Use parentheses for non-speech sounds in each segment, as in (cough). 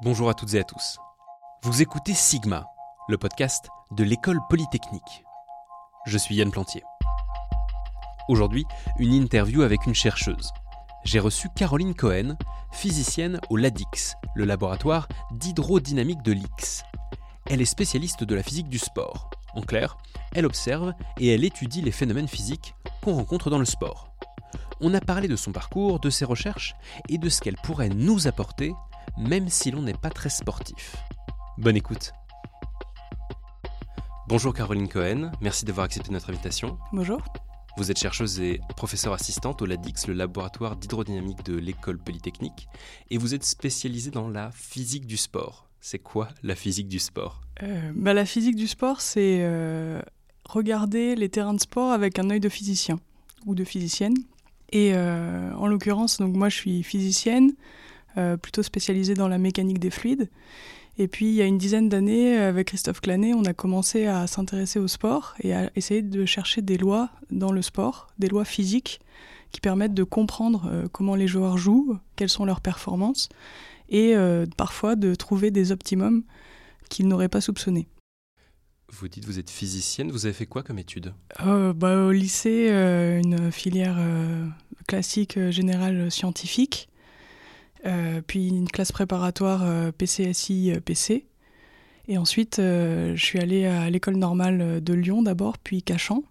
Bonjour à toutes et à tous. Vous écoutez Sigma, le podcast de l'école polytechnique. Je suis Yann Plantier. Aujourd'hui, une interview avec une chercheuse. J'ai reçu Caroline Cohen, physicienne au LADIX, le laboratoire d'hydrodynamique de l'X. Elle est spécialiste de la physique du sport. En clair, elle observe et elle étudie les phénomènes physiques qu'on rencontre dans le sport. On a parlé de son parcours, de ses recherches et de ce qu'elle pourrait nous apporter même si l'on n'est pas très sportif. Bonne écoute. Bonjour Caroline Cohen, merci d'avoir accepté notre invitation. Bonjour. Vous êtes chercheuse et professeure assistante au LADIX, le laboratoire d'hydrodynamique de l'école polytechnique, et vous êtes spécialisée dans la physique du sport. C'est quoi la physique du sport? Euh, bah, La physique du sport, c'est euh, regarder les terrains de sport avec un œil de physicien ou de physicienne. Et euh, en l'occurrence, donc moi je suis physicienne, plutôt spécialisé dans la mécanique des fluides. Et puis, il y a une dizaine d'années, avec Christophe Clanet, on a commencé à s'intéresser au sport et à essayer de chercher des lois dans le sport, des lois physiques qui permettent de comprendre euh, comment les joueurs jouent, quelles sont leurs performances, et euh, parfois de trouver des optimums qu'ils n'auraient pas soupçonnés. Vous dites vous êtes physicienne, vous avez fait quoi comme étude? Bah, Au lycée, une filière classique générale scientifique. Euh, puis une classe préparatoire euh, PCSI PC. Euh, et ensuite, je suis allée à l'école normale de Lyon d'abord, puis Cachan.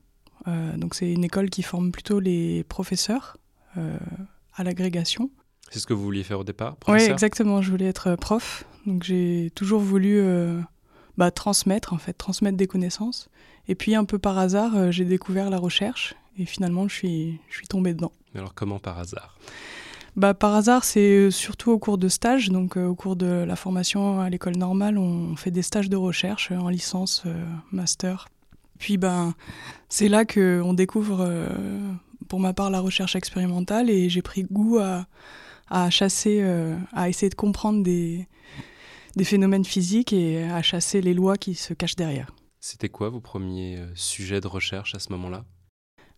donc c'est une école qui forme plutôt les professeurs à l'agrégation. C'est ce que vous vouliez faire au départ Oui, exactement. Je voulais être prof. Donc j'ai toujours voulu bah, transmettre, en fait, transmettre des connaissances. Et puis un peu par hasard, j'ai découvert la recherche et finalement je suis, je suis tombée dedans. Mais alors comment par hasard? Bah, Par hasard, c'est euh, surtout au cours de stages. Donc, euh, au cours de la formation à l'école normale, on fait des stages de recherche euh, en licence, master. Puis, ben, c'est là qu'on découvre, pour ma part, la recherche expérimentale et j'ai pris goût à, à chasser, à essayer de comprendre des, des phénomènes physiques et à chasser les lois qui se cachent derrière. C'était quoi vos premiers sujets de recherche à ce moment-là?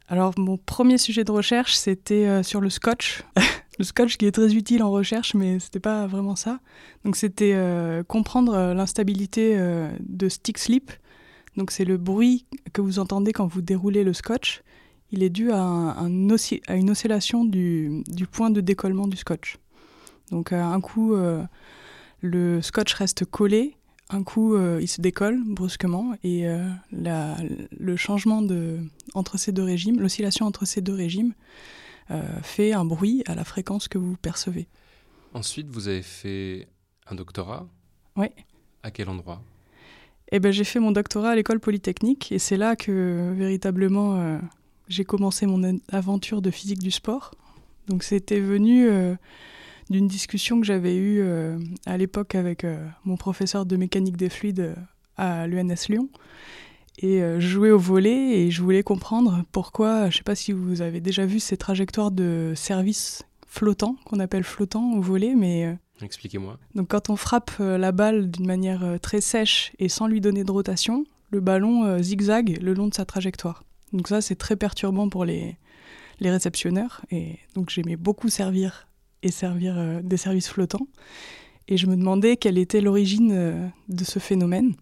Alors mon premier sujet de recherche, c'était sur le scotch. (laughs) le scotch qui est très utile en recherche, mais c'était pas vraiment ça. Donc c'était euh, comprendre euh, l'instabilité euh, de stick slip. Donc c'est le bruit que vous entendez quand vous déroulez le scotch. Il est dû à, un, à une oscillation du, point de décollement du scotch. Donc un coup, le scotch reste collé, un coup, il se décolle brusquement et le changement entre ces deux régimes, l'oscillation entre ces deux régimes, fait un bruit à la fréquence que vous percevez. Ensuite, vous avez fait un doctorat Oui. À quel endroit? Eh ben, J'ai fait mon doctorat à l'école polytechnique et c'est là que véritablement euh, j'ai commencé mon aventure de physique du sport. Donc c'était venu euh, d'une discussion que j'avais eue à l'époque avec mon professeur de mécanique des fluides à l'UNS Lyon et euh, je jouais au volet et je voulais comprendre pourquoi, je ne sais pas si vous avez déjà vu ces trajectoires de service flottant, qu'on appelle flottant au volet, mais... Euh, Expliquez-moi. Donc quand on frappe euh, la balle d'une manière très sèche et sans lui donner de rotation, le ballon zigzague le long de sa trajectoire. Donc ça, c'est très perturbant pour les, les réceptionneurs. Et donc j'aimais beaucoup servir et servir des services flottants. Et je me demandais quelle était l'origine de ce phénomène.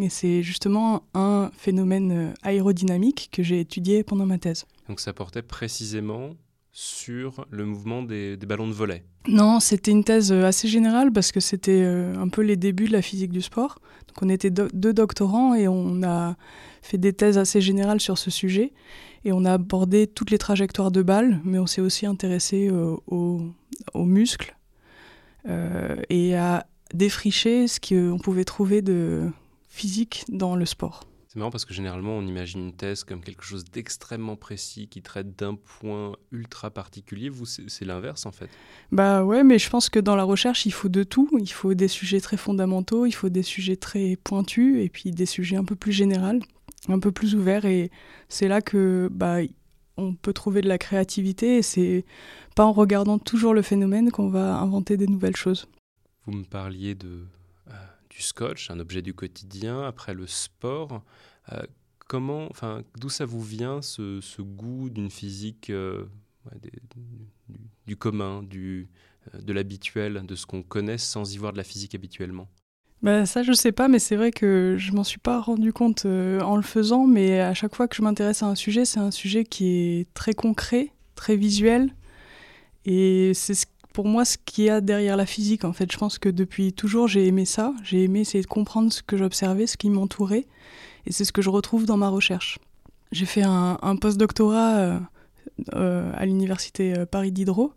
Et c'est justement un phénomène euh, aérodynamique que j'ai étudié pendant ma thèse. Donc ça portait précisément sur le mouvement des, ballons de volet Non, c'était une thèse euh, assez générale parce que c'était euh, un peu les débuts de la physique du sport. Donc on était deux doctorants et on a fait des thèses assez générales sur ce sujet. Et on a abordé toutes les trajectoires de balles, mais on s'est aussi intéressé aux, muscles et à défricher ce qu'on pouvait trouver de physique dans le sport. C'est marrant parce que généralement on imagine une thèse comme quelque chose d'extrêmement précis qui traite d'un point ultra particulier. Vous, c'est l'inverse en fait. Bah ouais, mais je pense que dans la recherche il faut de tout. Il faut des sujets très fondamentaux, il faut des sujets très pointus et puis des sujets un peu plus généraux, un peu plus ouverts. Et c'est là que bah, on peut trouver de la créativité et c'est pas en regardant toujours le phénomène qu'on va inventer des nouvelles choses. Vous me parliez de du scotch, un objet du quotidien, après le sport. Euh, comment, enfin, d'où ça vous vient ce, goût d'une physique euh, du, commun, du, de l'habituel, de ce qu'on connaît sans y voir de la physique habituellement? Bah, ça, je sais pas, mais c'est vrai que je m'en suis pas rendu compte en le faisant, mais à chaque fois que je m'intéresse à un sujet, c'est un sujet qui est très concret, très visuel, et c'est pour moi ce qu'il y a derrière la physique. En fait, je pense que depuis toujours, j'ai aimé ça. J'ai aimé essayer de comprendre ce que j'observais, ce qui m'entourait. Et c'est ce que je retrouve dans ma recherche. J'ai fait un, un post-doctorat euh, euh, à l'université euh, Paris Diderot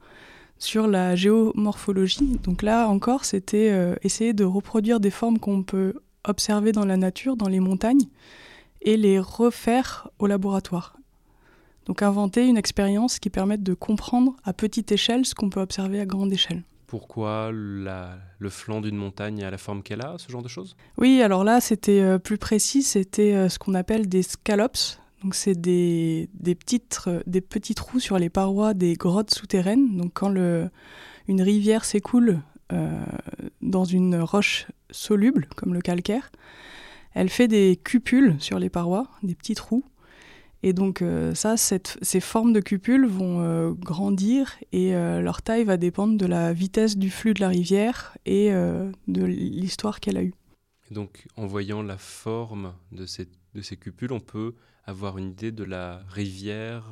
sur la géomorphologie. Donc là encore, c'était essayer de reproduire des formes qu'on peut observer dans la nature, dans les montagnes, et les refaire au laboratoire. Donc inventer une expérience qui permette de comprendre à petite échelle ce qu'on peut observer à grande échelle. Pourquoi le flanc d'une montagne a la forme qu'elle a, ce genre de choses? Oui, alors là, c'était euh, plus précis, c'était euh, ce qu'on appelle des scallops. Donc c'est des, des, petites, euh, des petits trous sur les parois des grottes souterraines. Donc quand le, une rivière s'écoule dans une roche soluble, comme le calcaire, elle fait des cupules sur les parois, des petits trous. Et donc euh, ça, ces formes de cupules vont euh, grandir et euh, leur taille va dépendre de la vitesse du flux de la rivière et de l'histoire qu'elle a eue. donc en voyant la forme de ces, de ces cupules, on peut avoir une idée de la rivière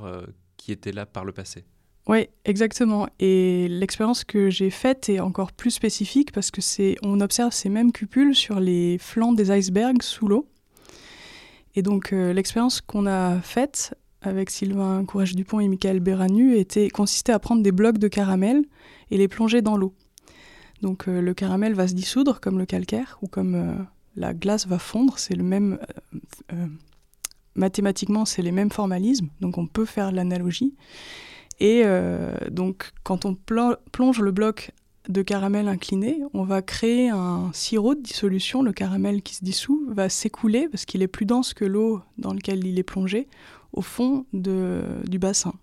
qui était là par le passé. Oui, exactement. Et l'expérience que j'ai faite est encore plus spécifique parce que c'est on observe ces mêmes cupules sur les flancs des icebergs sous l'eau. Et donc euh, l'expérience qu'on a faite avec Sylvain Courage-Dupont et Michael Beranu était, consistait à prendre des blocs de caramel et les plonger dans l'eau. Donc euh, le caramel va se dissoudre comme le calcaire ou comme euh, la glace va fondre, c'est le même mathématiquement c'est les mêmes formalismes, donc on peut faire l'analogie. Et donc quand on plonge le bloc de caramel incliné, on va créer un sirop de dissolution. Le caramel qui se dissout va s'écouler parce qu'il est plus dense que l'eau dans laquelle il est plongé au fond du bassin.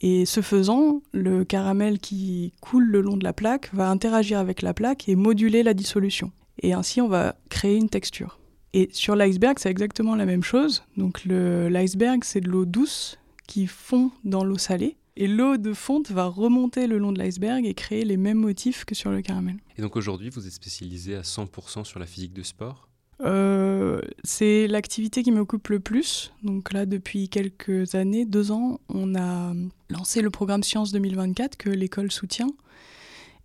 Et ce faisant, le caramel qui coule le long de la plaque va interagir avec la plaque et moduler la dissolution. Et ainsi, on va créer une texture. Et sur l'iceberg, c'est exactement la même chose. Donc l'iceberg, c'est de l'eau douce qui fond dans l'eau salée et l'eau de fonte va remonter le long de l'iceberg et créer les mêmes motifs que sur le caramel. Et donc aujourd'hui, vous êtes spécialisé à 100% sur la physique de sport? Euh, c'est l'activité qui m'occupe le plus. Donc là, depuis quelques années, deux ans, on a lancé le programme Sciences 2024 que l'école soutient.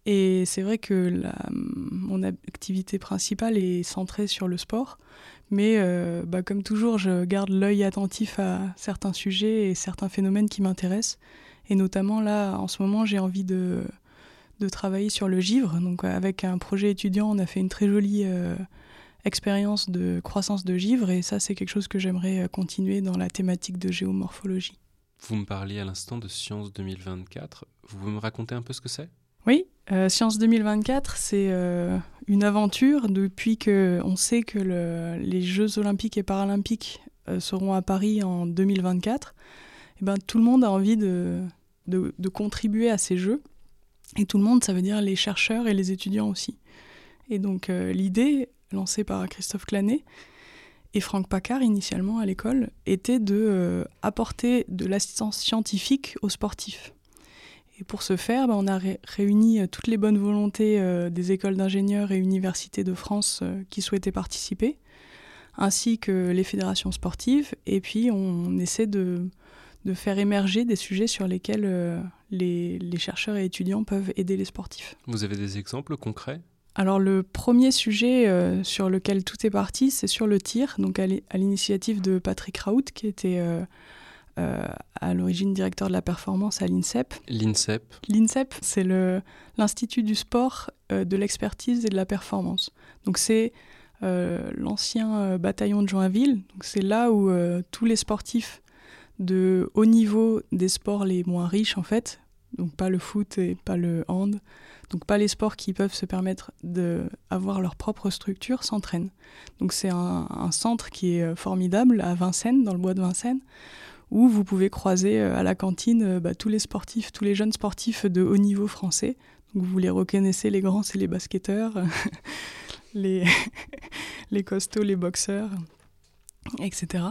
Et c'est vrai que mon activité principale est centrée sur le sport. Mais euh, bah, comme toujours, je garde l'œil attentif à certains sujets et certains phénomènes qui m'intéressent. Et notamment là, en ce moment, j'ai envie de, de travailler sur le givre. Donc avec un projet étudiant, on a fait une très jolie euh, expérience de croissance de givre et ça, c'est quelque chose que j'aimerais euh, continuer dans la thématique de géomorphologie. Vous me parliez à l'instant de Sciences 2024. Vous pouvez me raconter un peu ce que c'est? Oui, euh, Sciences 2024, c'est une aventure depuis que on sait que le, les Jeux olympiques et paralympiques seront à Paris en 2024. Et ben, tout le monde a envie de, de, contribuer à ces jeux. Et tout le monde, ça veut dire les chercheurs et les étudiants aussi. Et donc euh, l'idée, lancée par Christophe Clanet et Franck Paccard initialement à l'école, était de euh, apporter de l'assistance scientifique aux sportifs. Et pour ce faire, ben, on a réuni euh, toutes les bonnes volontés des écoles d'ingénieurs et universités de France qui souhaitaient participer, ainsi que les fédérations sportives. Et puis on essaie de de faire émerger des sujets sur lesquels euh, les, chercheurs et étudiants peuvent aider les sportifs. Vous avez des exemples concrets? Alors le premier sujet euh, sur lequel tout est parti, c'est sur le tir, donc à l'initiative de Patrick Raoult, qui était euh, à l'origine directeur de la performance à l'INSEP. L'INSEP L'INSEP, c'est l'Institut du sport, de l'expertise et de la performance. Donc c'est l'ancien bataillon de Joinville, donc c'est là où tous les sportifs de haut niveau des sports les moins riches en fait, donc pas le foot et pas le hand, donc pas les sports qui peuvent se permettre d'avoir leur propre structure, s'entraînent. Donc c'est un, centre qui est formidable à Vincennes, dans le bois de Vincennes, où vous pouvez croiser euh, à la cantine euh, bah, tous les sportifs, tous les jeunes sportifs de haut niveau français. Donc vous les reconnaissez, les grands, c'est les basketteurs, (laughs) les, (laughs) les costauds, les boxeurs, etc.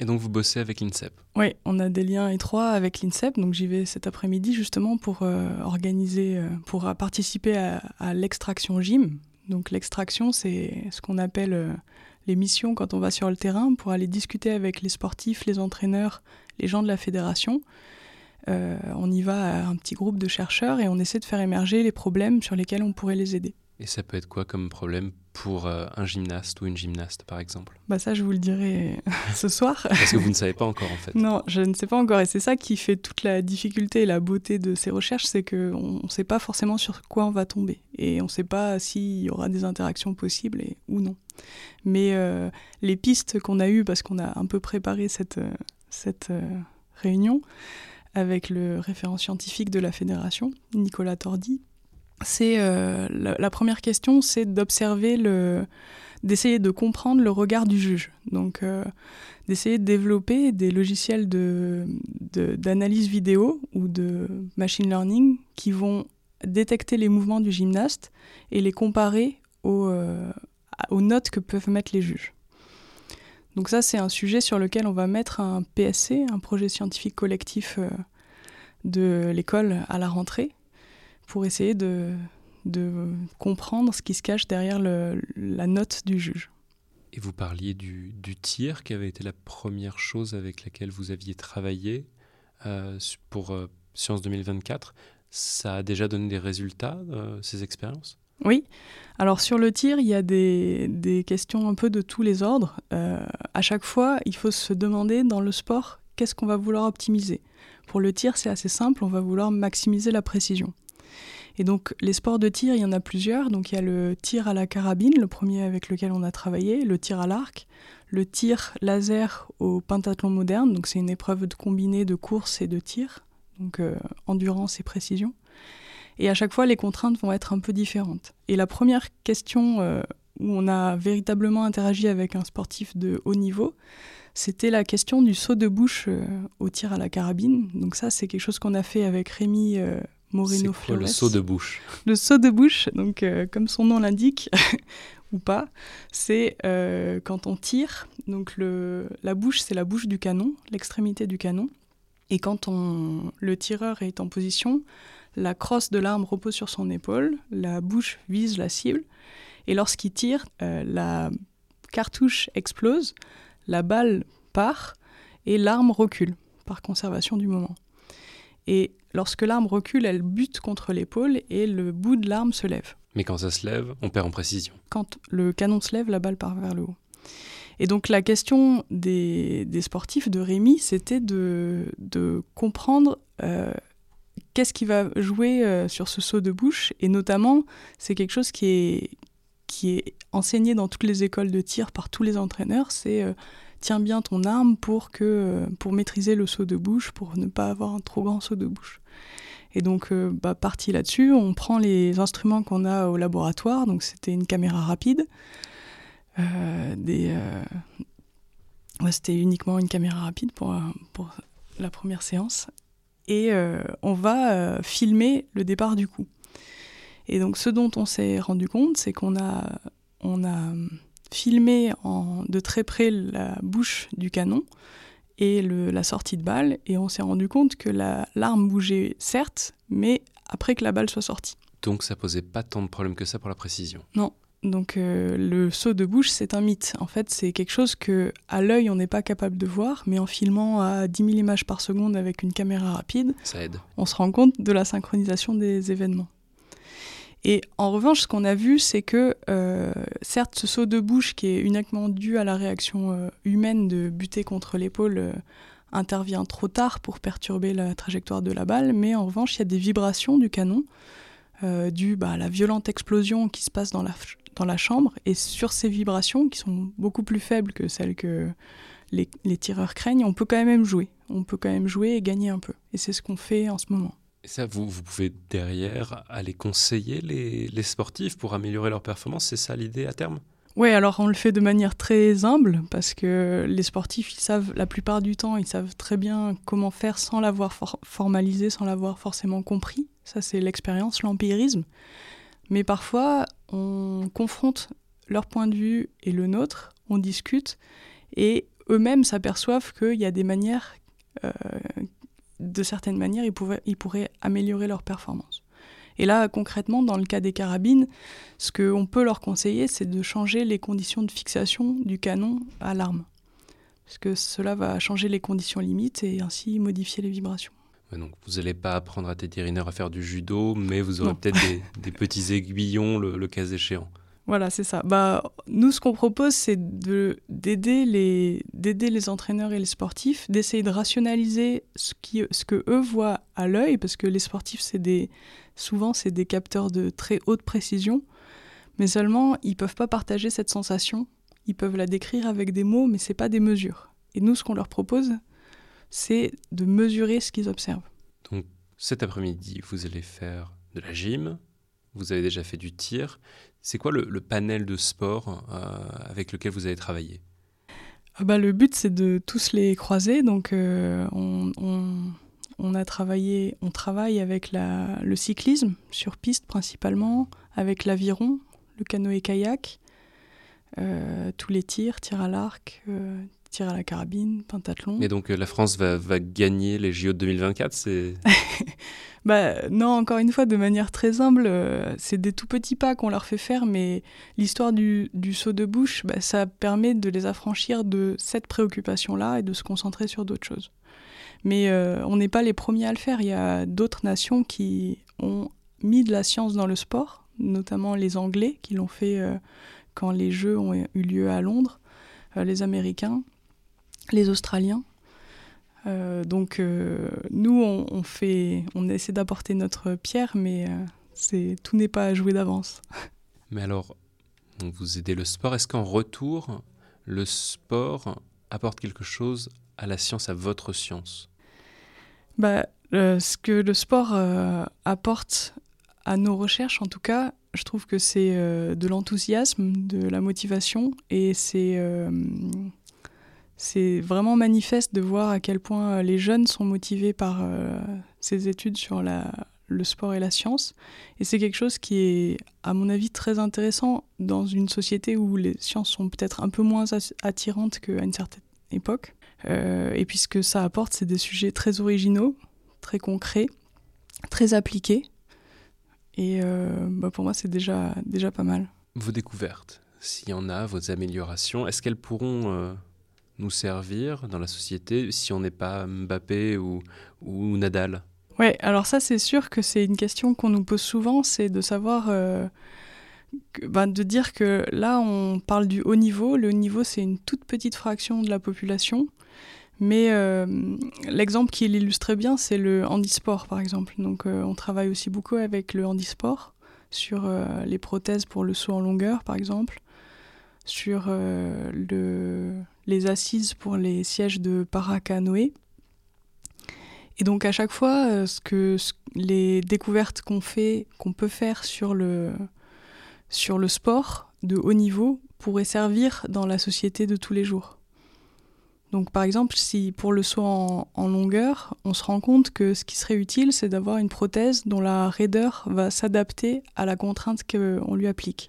Et donc vous bossez avec l'INSEP Oui, on a des liens étroits avec l'INSEP, donc j'y vais cet après-midi justement pour euh, organiser, euh, pour participer à, l'extraction GYM. Donc l'extraction, c'est ce qu'on appelle euh, les missions quand on va sur le terrain pour aller discuter avec les sportifs, les entraîneurs, les gens de la fédération. on y va à un petit groupe de chercheurs et on essaie de faire émerger les problèmes sur lesquels on pourrait les aider. Et ça peut être quoi comme problème pour euh, un gymnaste ou une gymnaste, par exemple Bah ça, je vous le dirai ce soir. (laughs) Parce que vous ne savez pas encore, en fait. Non, je ne sais pas encore. Et c'est ça qui fait toute la difficulté et la beauté de ces recherches, c'est qu'on ne sait pas forcément sur quoi on va tomber. Et on ne sait pas s'il y aura des interactions possibles et, ou non. Mais euh, les pistes qu'on a eues, parce qu'on a un peu préparé cette, euh, cette réunion avec le référent scientifique de la fédération, Nicolas Tordi, c'est euh, la, première question, c'est d'observer le, d'essayer de comprendre le regard du juge. Donc, euh, d'essayer de développer des logiciels de, d'analyse vidéo ou de machine learning qui vont détecter les mouvements du gymnaste et les comparer aux, euh, aux notes que peuvent mettre les juges. Donc ça, c'est un sujet sur lequel on va mettre un PSC, un projet scientifique collectif de l'école à la rentrée, pour essayer de, de comprendre ce qui se cache derrière le, la note du juge. Et vous parliez du, du, tir, qui avait été la première chose avec laquelle vous aviez travaillé euh, pour euh, Sciences 2024. Ça a déjà donné des résultats, euh, ces expériences? Oui. Alors sur le tir, il y a des, des questions un peu de tous les ordres. à chaque fois, il faut se demander dans le sport, qu'est-ce qu'on va vouloir optimiser? Pour le tir, c'est assez simple, on va vouloir maximiser la précision. Et donc les sports de tir, il y en a plusieurs. Donc il y a le tir à la carabine, le premier avec lequel on a travaillé, le tir à l'arc, le tir laser au pentathlon moderne. Donc c'est une épreuve de combinée de course et de tir, donc euh, endurance et précision. Et à chaque fois, les contraintes vont être un peu différentes. Et la première question euh, où on a véritablement interagi avec un sportif de haut niveau, c'était la question du saut de bouche euh, au tir à la carabine. Donc ça, c'est quelque chose qu'on a fait avec Rémi Moreno le saut de bouche? Le saut de bouche, donc euh, comme son nom l'indique, (laughs) ou pas, c'est euh, quand on tire. Donc le, la bouche, c'est la bouche du canon, l'extrémité du canon. Et quand on, le tireur est en position, la crosse de l'arme repose sur son épaule, la bouche vise la cible. Et lorsqu'il tire, euh, la cartouche explose, la balle part et l'arme recule par conservation du moment. Et lorsque l'arme recule, elle bute contre l'épaule et le bout de l'arme se lève. Mais quand ça se lève, on perd en précision. Quand le canon se lève, la balle part vers le haut. Et donc la question des, sportifs de Rémi, c'était de, comprendre euh, qu'est-ce qui va jouer euh, sur ce saut de bouche. Et notamment, c'est quelque chose qui est, qui est enseigné dans toutes les écoles de tir par tous les entraîneurs, c'est euh, tiens bien ton arme pour, que, pour maîtriser le saut de bouche, pour ne pas avoir un trop grand saut de bouche. Et donc, euh, bah, parti là-dessus, on prend les instruments qu'on a au laboratoire. Donc, c'était une caméra rapide. Euh, des, euh, c'était uniquement une caméra rapide pour, pour la première séance. Et on va filmer le départ du coup. Et donc, ce dont on s'est rendu compte, c'est qu'on a, on a filmé en, de très près la bouche du canon et la sortie de balle, et on s'est rendu compte que l'arme bougeait certes, mais après que la balle soit sortie. Donc ça posait pas tant de problèmes que ça pour la précision. Non. Donc euh, le saut de bouche, c'est un mythe. En fait, c'est quelque chose que à l'œil on n'est pas capable de voir, mais en filmant à 10 000 images par seconde avec une caméra rapide, ça aide. On se rend compte de la synchronisation des événements. Et en revanche, ce qu'on a vu, c'est que euh, certes, ce saut de bouche qui est uniquement dû à la réaction euh, humaine de buter contre l'épaule euh, intervient trop tard pour perturber la trajectoire de la balle, mais en revanche, il y a des vibrations du canon dues bah, à la violente explosion qui se passe dans la, chambre, et sur ces vibrations, qui sont beaucoup plus faibles que celles que les tireurs craignent, on peut quand même jouer. On peut quand même jouer et gagner un peu. Et c'est ce qu'on fait en ce moment. Et ça, vous, pouvez derrière aller conseiller les, sportifs pour améliorer leur performance, c'est ça l'idée à terme? Oui, alors on le fait de manière très humble parce que les sportifs, ils savent la plupart du temps, ils savent très bien comment faire sans l'avoir formalisé, sans l'avoir forcément compris. Ça, c'est l'expérience, l'empirisme. Mais parfois, on confronte leur point de vue et le nôtre, on discute et eux-mêmes s'aperçoivent qu'il y a des manières, de certaines manières, ils, ils pourraient améliorer leur performance. Et là, concrètement, dans le cas des carabines, ce qu'on peut leur conseiller, c'est de changer les conditions de fixation du canon à l'arme. Parce que cela va changer les conditions limites et ainsi modifier les vibrations. donc vous n'allez pas apprendre à Teddy Riner à faire du judo, mais vous aurez peut-être (laughs) des, petits aiguillons le, cas échéant. Voilà, c'est ça. Bah, nous, ce qu'on propose, c'est d'aider les, les entraîneurs et les sportifs, d'essayer de rationaliser ce, qui, ce que eux voient à l'œil, parce que les sportifs, des, souvent, c'est des capteurs de très haute précision, mais seulement, ils peuvent pas partager cette sensation. Ils peuvent la décrire avec des mots, mais c'est pas des mesures. Et nous, ce qu'on leur propose, c'est de mesurer ce qu'ils observent. Donc, cet après-midi, vous allez faire de la gym, vous avez déjà fait du tir. C'est quoi le, panel de sport euh, avec lequel vous avez travaillé? Ah bah, Le but, c'est de tous les croiser. Donc, euh, on, a travaillé, on travaille avec le cyclisme, sur piste principalement, avec l'aviron, le canoë-kayak, euh, tous les tirs, tir à l'arc, tir à la carabine, pentathlon. Et donc la France va, va gagner les JO de 2024 c'est... (laughs) Bah, non, encore une fois, de manière très humble, euh, c'est des tout petits pas qu'on leur fait faire, mais l'histoire du, saut de bouche, bah, ça permet de les affranchir de cette préoccupation-là et de se concentrer sur d'autres choses. Mais euh, on n'est pas les premiers à le faire. Il y a d'autres nations qui ont mis de la science dans le sport, notamment les Anglais qui l'ont fait euh, quand les Jeux ont eu lieu à Londres, les Américains, les Australiens. Euh, donc euh, nous, on, fait, on essaie d'apporter notre pierre, mais euh, c'est tout n'est pas à jouer d'avance. (laughs) Mais alors, vous aidez le sport. Est-ce qu'en retour, le sport apporte quelque chose à la science, à votre science? Bah, Ce que le sport apporte à nos recherches, en tout cas, je trouve que c'est de l'enthousiasme, de la motivation, et c'est c'est vraiment manifeste de voir à quel point euh, les jeunes sont motivés par euh, ces études sur le sport et la science. Et c'est quelque chose qui est, à mon avis, très intéressant dans une société où les sciences sont peut-être un peu moins attirantes qu'à une certaine époque. Euh, et puis ce que ça apporte, c'est des sujets très originaux, très concrets, très appliqués. Et bah, pour moi, c'est déjà, déjà pas mal. Vos découvertes, s'il y en a, vos améliorations, est-ce qu'elles pourront nous servir dans la société si on n'est pas Mbappé ou, ou Nadal. Ouais, alors ça c'est sûr que c'est une question qu'on nous pose souvent, c'est de savoir, euh, ben, de dire que là on parle du haut niveau, le haut niveau c'est une toute petite fraction de la population, mais euh, l'exemple qui l'illustre bien c'est le handisport par exemple. Donc euh, on travaille aussi beaucoup avec le handisport sur les prothèses pour le saut en longueur par exemple, sur le, les assises pour les sièges de paracanoë. Et donc à chaque fois, euh, ce que les découvertes qu'on fait, qu'on peut faire sur le, sur le sport de haut niveau pourraient servir dans la société de tous les jours. Donc par exemple, si pour le saut en, en longueur, on se rend compte que ce qui serait utile, c'est d'avoir une prothèse dont la raideur va s'adapter à la contrainte qu'on lui applique.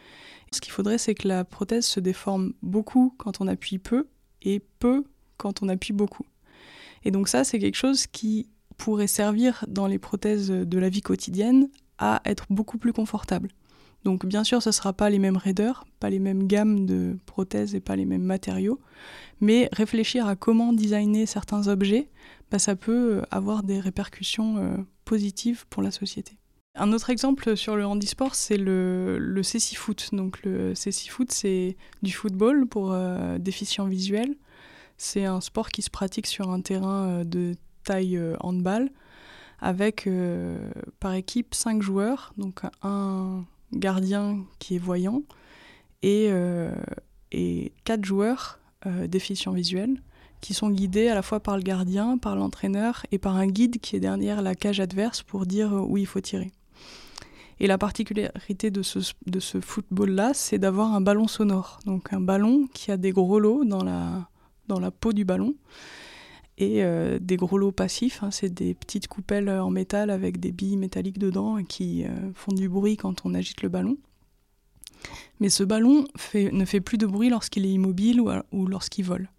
Ce qu'il faudrait, c'est que la prothèse se déforme beaucoup quand on appuie peu et peu quand on appuie beaucoup. Et donc ça, c'est quelque chose qui pourrait servir dans les prothèses de la vie quotidienne à être beaucoup plus confortable. Donc bien sûr, ce ne sera pas les mêmes raideurs, pas les mêmes gammes de prothèses et pas les mêmes matériaux, mais réfléchir à comment designer certains objets, bah, ça peut avoir des répercussions euh, positives pour la société. Un autre exemple sur le handisport, c'est le, le foot Donc le foot c'est du football pour euh, déficients visuels. C'est un sport qui se pratique sur un terrain euh, de taille euh, handball avec par équipe cinq joueurs, donc un gardien qui est voyant et, et quatre joueurs déficients visuels qui sont guidés à la fois par le gardien, par l'entraîneur et par un guide qui est derrière la cage adverse pour dire où il faut tirer. Et la particularité de ce, de ce football-là, c'est d'avoir un ballon sonore. Donc un ballon qui a des gros lots dans la, dans la peau du ballon. Et euh, des gros lots passifs, hein, c'est des petites coupelles en métal avec des billes métalliques dedans qui euh, font du bruit quand on agite le ballon. Mais ce ballon ne fait plus de bruit lorsqu'il est immobile ou, lorsqu'il vole.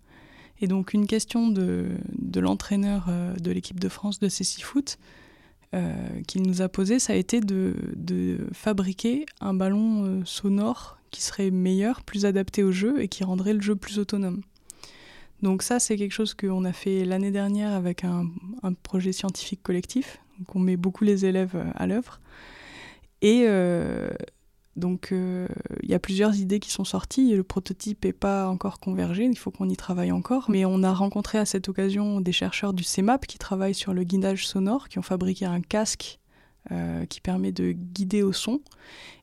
Et donc une question de, l'entraîneur euh, de l'équipe de France de Cécifoot euh, qu'il nous a posé, ça a été de, fabriquer un ballon euh, sonore qui serait meilleur, plus adapté au jeu et qui rendrait le jeu plus autonome. Donc ça, c'est quelque chose qu'on a fait l'année dernière avec un, projet scientifique collectif. On met beaucoup les élèves à l'œuvre. Et euh, donc, il euh, y a plusieurs idées qui sont sorties. Le prototype n'est pas encore convergé, il faut qu'on y travaille encore. Mais on a rencontré à cette occasion des chercheurs du CEMAP qui travaillent sur le guidage sonore, qui ont fabriqué un casque euh, qui permet de guider au son.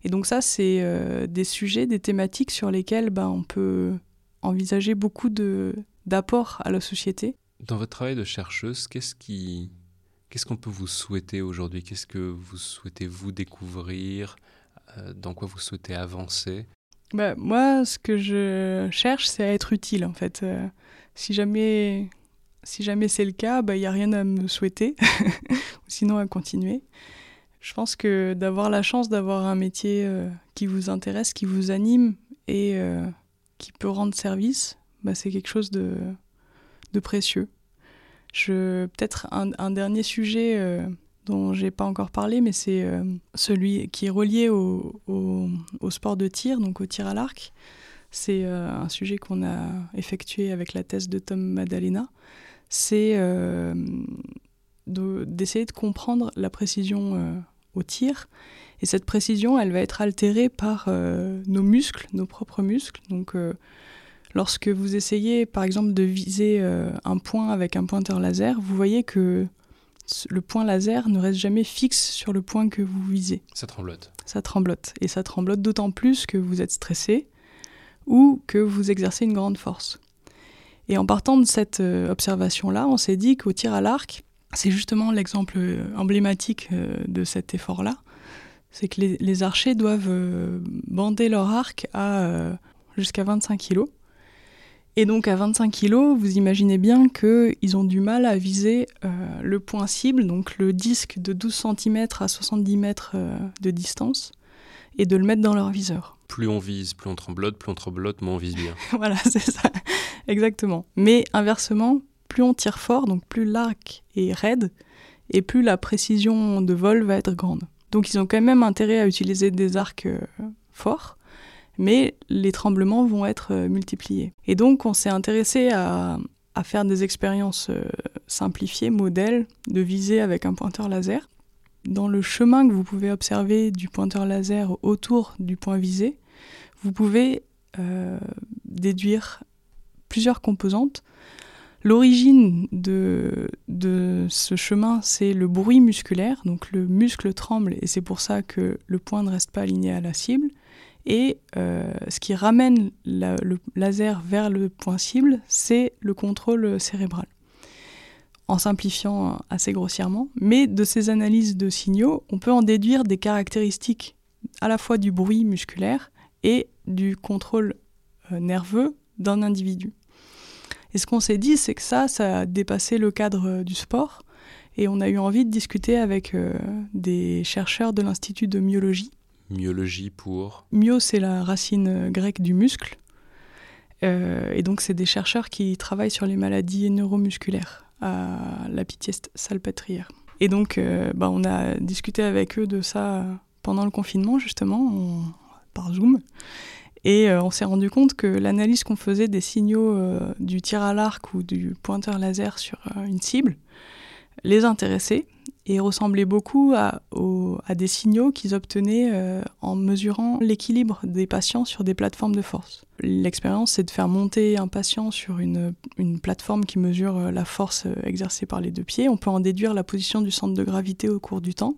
Et donc ça, c'est euh, des sujets, des thématiques sur lesquels ben, on peut envisager beaucoup d'apports à la société. Dans votre travail de chercheuse, qu'est-ce qu'on peut vous souhaiter aujourd'hui? Qu'est-ce que vous souhaitez vous découvrir? Dans quoi vous souhaitez avancer? Bah, Moi, ce que je cherche, c'est à être utile, en fait. Euh, si jamais, si jamais c'est le cas, il bah, n'y a rien à me souhaiter, (laughs) sinon à continuer. Je pense que d'avoir la chance d'avoir un métier euh, qui vous intéresse, qui vous anime et qui peut rendre service, bah, c'est quelque chose de, précieux. Peut-être un, dernier sujet dont j'ai pas encore parlé, mais c'est euh, celui qui est relié au, sport de tir, donc au tir à l'arc. C'est euh, un sujet qu'on a effectué avec la thèse de Tom Maddalena. C'est euh, d'essayer de, comprendre la précision au tir. Et cette précision, elle va être altérée par nos muscles, nos propres muscles. Donc, lorsque vous essayez, par exemple, de viser un point avec un pointeur laser, vous voyez que le point laser ne reste jamais fixe sur le point que vous visez. Ça tremblote. Ça tremblote. Et ça tremblote d'autant plus que vous êtes stressé ou que vous exercez une grande force. Et en partant de cette euh, observation-là, on s'est dit qu'au tir à l'arc, c'est justement l'exemple euh, emblématique euh, de cet effort-là. C'est que les, archers doivent bander leur arc à jusqu'à 25 kg. Et donc à 25 kg, vous imaginez bien qu'ils ont du mal à viser euh, le point cible, donc le disque de 12 cm à 70 mètres euh, de distance, et de le mettre dans leur viseur. Plus on vise, plus on tremblote, plus on tremblote, moins on vise bien. (laughs) voilà, c'est ça, exactement. Mais inversement, plus on tire fort, donc plus l'arc est raide, et plus la précision de vol va être grande. Donc ils ont quand même intérêt à utiliser des arcs euh, forts mais les tremblements vont être euh, multipliés. Et donc on s'est intéressé à, faire des expériences euh, simplifiées, modèles, de viser avec un pointeur laser. Dans le chemin que vous pouvez observer du pointeur laser autour du point visé, vous pouvez euh, déduire plusieurs composantes. L'origine de, ce chemin, c'est le bruit musculaire, donc le muscle tremble et c'est pour ça que le point ne reste pas aligné à la cible. Et euh, ce qui ramène le laser vers le point cible, c'est le contrôle cérébral. En simplifiant assez grossièrement, mais de ces analyses de signaux, on peut en déduire des caractéristiques à la fois du bruit musculaire et du contrôle euh, nerveux d'un individu. Et ce qu'on s'est dit, c'est que ça, ça a dépassé le cadre euh, du sport, et on a eu envie de discuter avec des chercheurs de l'Institut de myologie Myologie pour Myo, c'est la racine euh, grecque du muscle. Euh, et donc, c'est des chercheurs qui travaillent sur les maladies neuromusculaires à la Pitié-Salpêtrière. Et donc, euh, bah, on a discuté avec eux de ça pendant le confinement, justement, par Zoom. Et on s'est rendu compte que l'analyse qu'on faisait des signaux du tir à l'arc ou du pointeur laser sur une cible les intéressait et ressemblait beaucoup à, des signaux qu'ils obtenaient euh, en mesurant l'équilibre des patients sur des plateformes de force. L'expérience, c'est de faire monter un patient sur une, plateforme qui mesure euh, la force euh, exercée par les deux pieds. On peut en déduire la position du centre de gravité au cours du temps.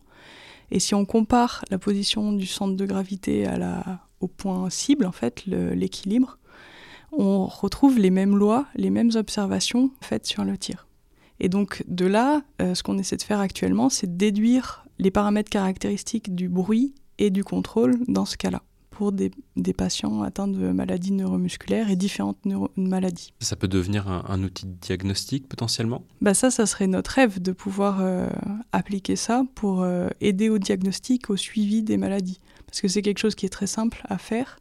Et si on compare la position du centre de gravité au point cible, en fait, l'équilibre, on retrouve les mêmes lois, les mêmes observations faites sur le tir. Et donc de là, euh, ce qu'on essaie de faire actuellement, c'est de déduire les paramètres caractéristiques du bruit et du contrôle dans ce cas-là pour des, patients atteints de maladies neuromusculaires et différentes maladies. Ça peut devenir un, outil de diagnostic potentiellement? Bah Ça, ça serait notre rêve de pouvoir euh, appliquer ça pour euh, aider au diagnostic, au suivi des maladies. Parce que c'est quelque chose qui est très simple à faire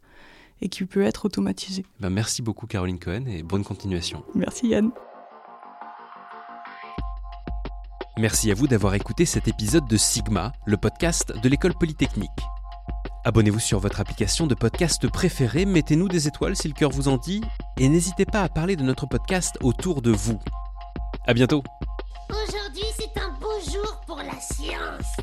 et qui peut être automatisé. Ben, merci beaucoup Caroline Cohen et bonne continuation. Merci Yann. Merci à vous d'avoir écouté cet épisode de Sigma, le podcast de l'école polytechnique. Abonnez-vous sur votre application de podcast préférée, mettez-nous des étoiles si le cœur vous en dit, et n'hésitez pas à parler de notre podcast autour de vous. À bientôt Aujourd'hui, c'est un beau jour pour la science.